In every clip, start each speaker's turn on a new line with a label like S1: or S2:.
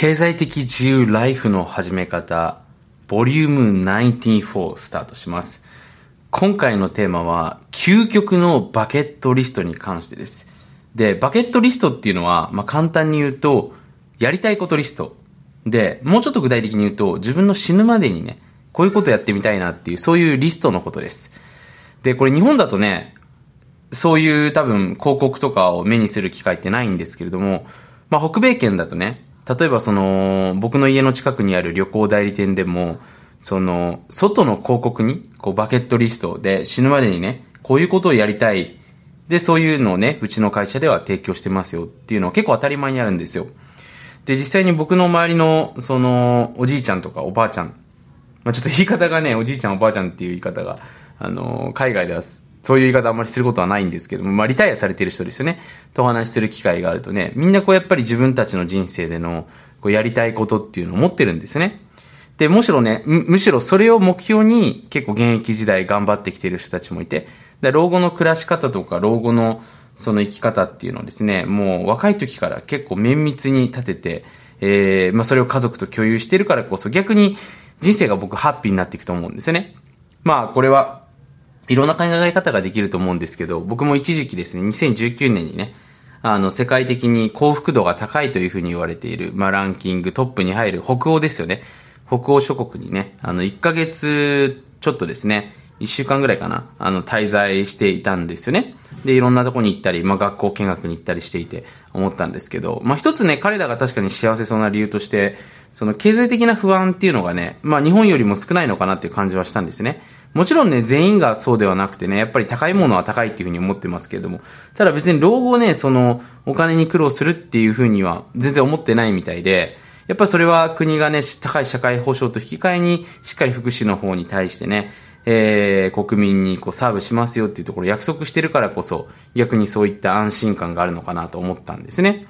S1: 経済的自由ライフの始め方、ボリューム94スタートします。今回のテーマは、究極のバケットリストに関してです。で、バケットリストっていうのは、まあ、簡単に言うと、やりたいことリスト。で、もうちょっと具体的に言うと、自分の死ぬまでにね、こういうことやってみたいなっていう、そういうリストのことです。で、これ日本だとね、そういう多分広告とかを目にする機会ってないんですけれども、まあ、北米圏だとね、例えばその、僕の家の近くにある旅行代理店でも、その、外の広告に、こう、バケットリストで死ぬまでにね、こういうことをやりたい。で、そういうのをね、うちの会社では提供してますよっていうのは結構当たり前にあるんですよ。で、実際に僕の周りの、その、おじいちゃんとかおばあちゃん、まあ、ちょっと言い方がね、おじいちゃんおばあちゃんっていう言い方が、あの、海外ではそういう言い方あんまりすることはないんですけども、まあ、リタイアされてる人ですよね。とお話しする機会があるとね、みんなこうやっぱり自分たちの人生での、こうやりたいことっていうのを持ってるんですね。で、むしろね、むしろそれを目標に結構現役時代頑張ってきてる人たちもいて、で老後の暮らし方とか老後のその生き方っていうのをですね、もう若い時から結構綿密に立てて、えー、まあそれを家族と共有してるからこそ逆に人生が僕ハッピーになっていくと思うんですよね。まあこれはいろんな考え方ができると思うんですけど、僕も一時期ですね、2019年にね、あの、世界的に幸福度が高いというふうに言われている、まあ、ランキングトップに入る北欧ですよね。北欧諸国にね、あの、1ヶ月ちょっとですね、1週間ぐらいかな、あの、滞在していたんですよね。で、いろんなとこに行ったり、まあ、学校見学に行ったりしていて思ったんですけど、まあ、一つね、彼らが確かに幸せそうな理由として、その経済的な不安っていうのがね、まあ、日本よりも少ないのかなっていう感じはしたんですね。もちろんね、全員がそうではなくてね、やっぱり高いものは高いっていうふうに思ってますけれども、ただ別に老後ね、その、お金に苦労するっていうふうには全然思ってないみたいで、やっぱそれは国がね、高い社会保障と引き換えに、しっかり福祉の方に対してね、えー、国民にこうサーブしますよっていうところを約束してるからこそ、逆にそういった安心感があるのかなと思ったんですね。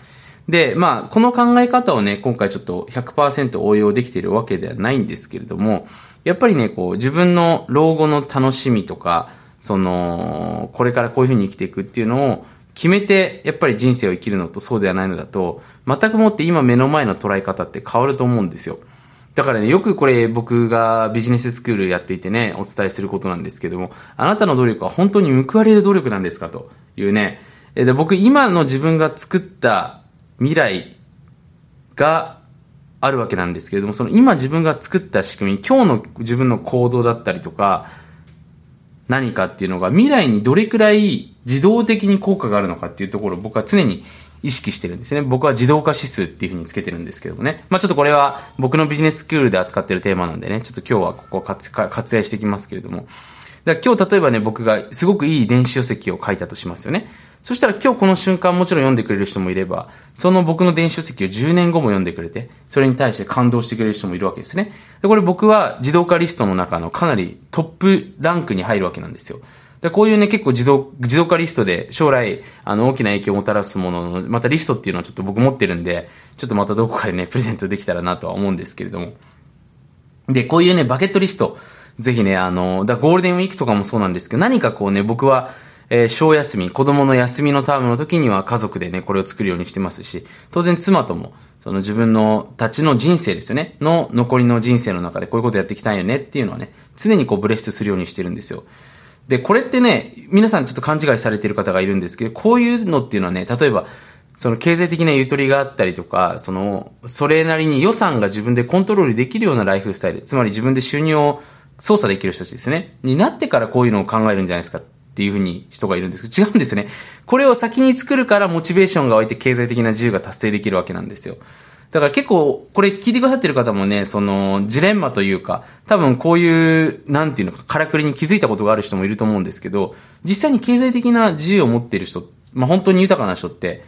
S1: で、まあ、この考え方をね、今回ちょっと100%応用できているわけではないんですけれども、やっぱりね、こう、自分の老後の楽しみとか、その、これからこういうふうに生きていくっていうのを決めて、やっぱり人生を生きるのとそうではないのだと、全くもって今目の前の捉え方って変わると思うんですよ。だからね、よくこれ僕がビジネススクールやっていてね、お伝えすることなんですけども、あなたの努力は本当に報われる努力なんですかというね。で僕今の自分が作った未来があるわけなんですけれども、その今自分が作った仕組み、今日の自分の行動だったりとか、何かっていうのが未来にどれくらい自動的に効果があるのかっていうところを僕は常に意識してるんですね。僕は自動化指数っていうふうにつけてるんですけどもね。まあちょっとこれは僕のビジネススクールで扱ってるテーマなんでね、ちょっと今日はここを割愛していきますけれども。だ今日例えばね、僕がすごくいい電子書籍を書いたとしますよね。そしたら今日この瞬間もちろん読んでくれる人もいれば、その僕の電子書籍を10年後も読んでくれて、それに対して感動してくれる人もいるわけですね。でこれ僕は自動化リストの中のかなりトップランクに入るわけなんですよ。でこういうね、結構自動、自動化リストで将来、あの、大きな影響をもたらすものの、またリストっていうのはちょっと僕持ってるんで、ちょっとまたどこかでね、プレゼントできたらなとは思うんですけれども。で、こういうね、バケットリスト、ぜひね、あの、だゴールデンウィークとかもそうなんですけど、何かこうね、僕は、えー、小休み、子供の休みのタームの時には家族でね、これを作るようにしてますし、当然妻とも、その自分のたちの人生ですよね、の残りの人生の中でこういうことやっていきたいよねっていうのはね、常にこうブレストするようにしてるんですよ。で、これってね、皆さんちょっと勘違いされてる方がいるんですけど、こういうのっていうのはね、例えば、その経済的なゆとりがあったりとか、その、それなりに予算が自分でコントロールできるようなライフスタイル、つまり自分で収入を操作できる人たちですね。になってからこういうのを考えるんじゃないですかていうふうに人がいるんですけど、違うんですよね。これを先に作るからモチベーションが湧いて経済的な自由が達成できるわけなんですよ。だから結構、これ聞いてくださってる方もね、その、ジレンマというか、多分こういう、なんていうのか、からくりに気づいたことがある人もいると思うんですけど、実際に経済的な自由を持っている人、まあ本当に豊かな人って、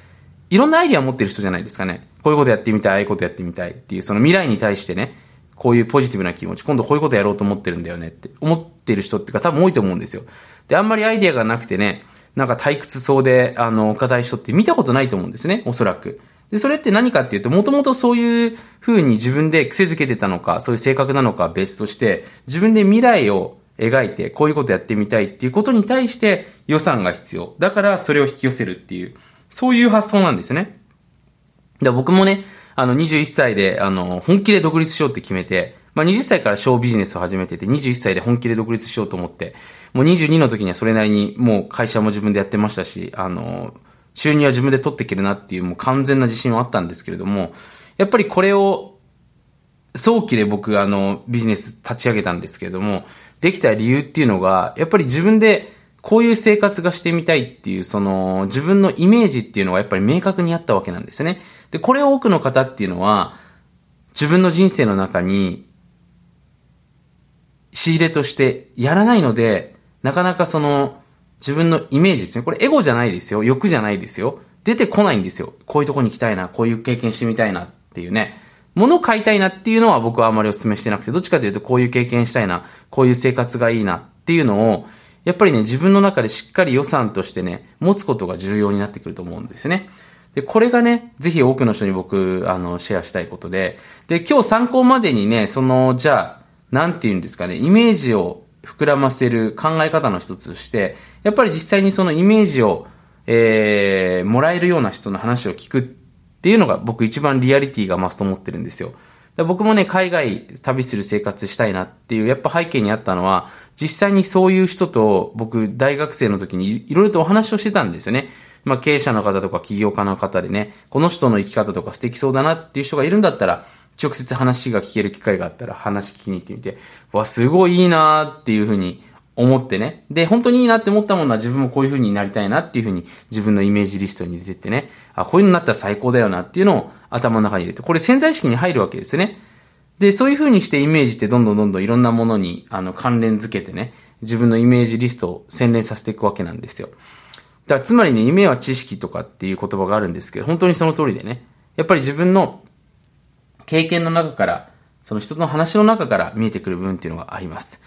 S1: いろんなアイディアを持ってる人じゃないですかね。こういうことやってみたい、ああいうことやってみたいっていう、その未来に対してね、こういうポジティブな気持ち、今度こういうことやろうと思ってるんだよねって思ってる人ってか多分多いと思うんですよ。で、あんまりアイデアがなくてね、なんか退屈そうで、あの、硬い人って見たことないと思うんですね、おそらく。で、それって何かっていうと、もともとそういう風に自分で癖づけてたのか、そういう性格なのか別として、自分で未来を描いて、こういうことやってみたいっていうことに対して予算が必要。だからそれを引き寄せるっていう、そういう発想なんですね。で僕もね、あの、21歳で、あの、本気で独立しようって決めて、まあ、20歳からショービジネスを始めてて、21歳で本気で独立しようと思って、もう22の時にはそれなりにもう会社も自分でやってましたし、あの、収入は自分で取っていけるなっていうもう完全な自信はあったんですけれども、やっぱりこれを早期で僕あのビジネス立ち上げたんですけれども、できた理由っていうのが、やっぱり自分でこういう生活がしてみたいっていう、その自分のイメージっていうのがやっぱり明確にあったわけなんですね。で、これを多くの方っていうのは、自分の人生の中に仕入れとしてやらないので、なかなかその、自分のイメージですね。これエゴじゃないですよ。欲じゃないですよ。出てこないんですよ。こういうとこに行きたいな、こういう経験してみたいなっていうね。物を買いたいなっていうのは僕はあまりお勧めしてなくて、どっちかというとこういう経験したいな、こういう生活がいいなっていうのを、やっぱりね、自分の中でしっかり予算としてね、持つことが重要になってくると思うんですね。で、これがね、ぜひ多くの人に僕、あの、シェアしたいことで、で、今日参考までにね、その、じゃあ、なんて言うんですかね、イメージを膨らませる考え方の一つとして、やっぱり実際にそのイメージを、えー、もらえるような人の話を聞くっていうのが僕一番リアリティが増すと思ってるんですよ。僕もね、海外旅する生活したいなっていう、やっぱ背景にあったのは、実際にそういう人と僕、大学生の時にいろいろとお話をしてたんですよね。まあ、経営者の方とか起業家の方でね、この人の生き方とか素敵そうだなっていう人がいるんだったら、直接話が聞ける機会があったら話聞きに行ってみて、わ、すごいいいなっていうふうに思ってね。で、本当にいいなって思ったものは自分もこういう風になりたいなっていう風に自分のイメージリストに入れてってね、あ、こういうのになったら最高だよなっていうのを頭の中に入れて、これ潜在意識に入るわけですね。で、そういう風にしてイメージってどんどんどんどんいろんなものにあの関連づけてね、自分のイメージリストを洗練させていくわけなんですよ。だからつまりね、夢は知識とかっていう言葉があるんですけど、本当にその通りでね、やっぱり自分の経験の中から、その人の話の中から見えてくる部分っていうのがあります。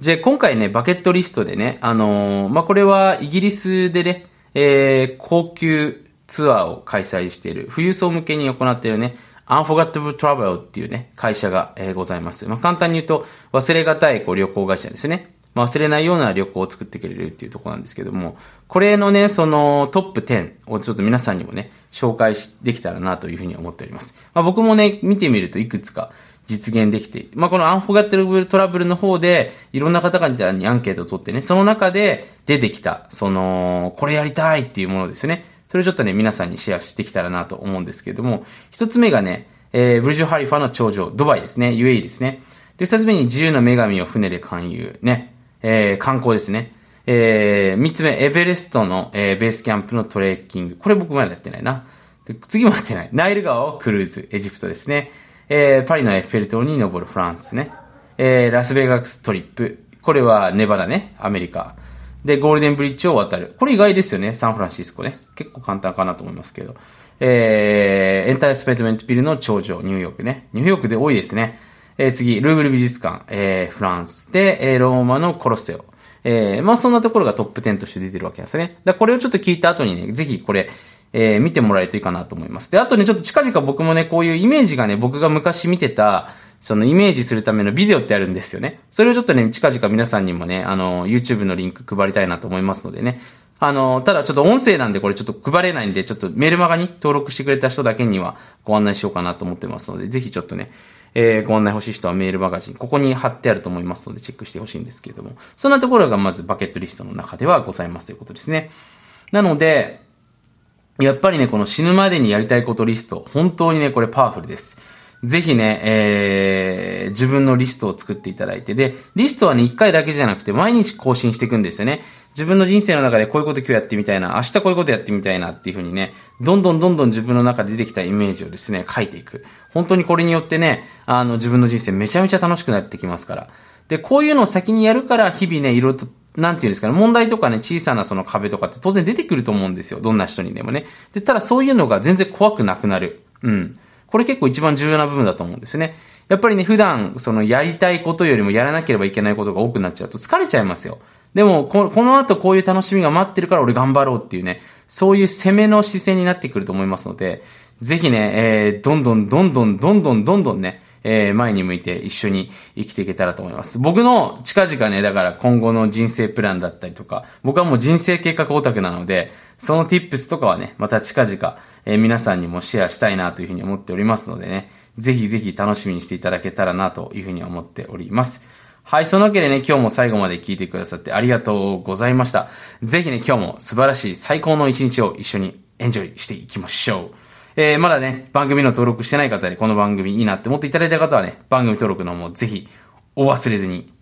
S1: じゃ今回ね、バケットリストでね、あのー、まあ、これはイギリスでね、えー、高級ツアーを開催している、富裕層向けに行っているね、Unforgettable Travel っていうね、会社が、えー、ございます。まあ、簡単に言うと、忘れがたいこう旅行会社ですね。まあ、忘れないような旅行を作ってくれるっていうとこなんですけども、これのね、そのトップ10をちょっと皆さんにもね、紹介できたらなというふうに思っております。まあ、僕もね、見てみるといくつか実現できて、まあ、このアンフォガッテルブルトラブルの方で、いろんな方々にアンケートを取ってね、その中で出てきた、その、これやりたいっていうものですね。それをちょっとね、皆さんにシェアしてきたらなと思うんですけども、一つ目がね、えー、ブルジュ・ハリファの頂上、ドバイですね、UAE ですね。で、二つ目に自由の女神を船で勧誘、ね。えー、観光ですね。えー、三つ目、エベレストの、えー、ベースキャンプのトレッキング。これ僕まだやってないな。次もやってない。ナイル川をクルーズ、エジプトですね。えー、パリのエッフェル塔に登るフランスね。えー、ラスベガストリップ。これはネバダね、アメリカ。で、ゴールデンブリッジを渡る。これ意外ですよね、サンフランシスコね。結構簡単かなと思いますけど。えー、エンタースペートメントビルの頂上、ニューヨークね。ニューヨークで多いですね。えー、次、ルーブル美術館、えー、フランスで、えー、ローマのコロッセオ。えー、まあそんなところがトップ10として出てるわけですね。だこれをちょっと聞いた後にね、ぜひこれ、えー、見てもらえるといいかなと思います。で、あとね、ちょっと近々僕もね、こういうイメージがね、僕が昔見てた、そのイメージするためのビデオってあるんですよね。それをちょっとね、近々皆さんにもね、あの、YouTube のリンク配りたいなと思いますのでね。あの、ただちょっと音声なんでこれちょっと配れないんで、ちょっとメルマガに登録してくれた人だけにはご案内しようかなと思ってますので、ぜひちょっとね、えー、ご案内欲しい人はメールマガジン、ここに貼ってあると思いますのでチェックしてほしいんですけれども、そんなところがまずバケットリストの中ではございますということですね。なので、やっぱりね、この死ぬまでにやりたいことリスト、本当にね、これパワフルです。ぜひね、えー、自分のリストを作っていただいて、で、リストはね、一回だけじゃなくて、毎日更新していくんですよね。自分の人生の中でこういうこと今日やってみたいな、明日こういうことやってみたいなっていうふうにね、どんどんどんどん自分の中で出てきたイメージをですね、書いていく。本当にこれによってね、あの、自分の人生めちゃめちゃ楽しくなってきますから。で、こういうのを先にやるから、日々ね、いろいろとなんていうんですかね、問題とかね、小さなその壁とかって当然出てくると思うんですよ。どんな人にでもね。で、ただそういうのが全然怖くなくなる。うん。これ結構一番重要な部分だと思うんですね。やっぱりね、普段、そのやりたいことよりもやらなければいけないことが多くなっちゃうと疲れちゃいますよ。でもこ、の後こういう楽しみが待ってるから俺頑張ろうっていうね、そういう攻めの姿勢になってくると思いますので、ぜひね、えー、どんどんどんどんどんどんどんね、えー、前に向いて一緒に生きていけたらと思います。僕の近々ね、だから今後の人生プランだったりとか、僕はもう人生計画オタクなので、その tips とかはね、また近々、えー、皆さんにもシェアしたいなというふうに思っておりますのでね、ぜひぜひ楽しみにしていただけたらなというふうに思っております。はい、そのわけでね、今日も最後まで聞いてくださってありがとうございました。ぜひね、今日も素晴らしい最高の一日を一緒にエンジョイしていきましょう。えー、まだね、番組の登録してない方でこの番組いいなって思っていただいた方はね、番組登録の方もぜひお忘れずに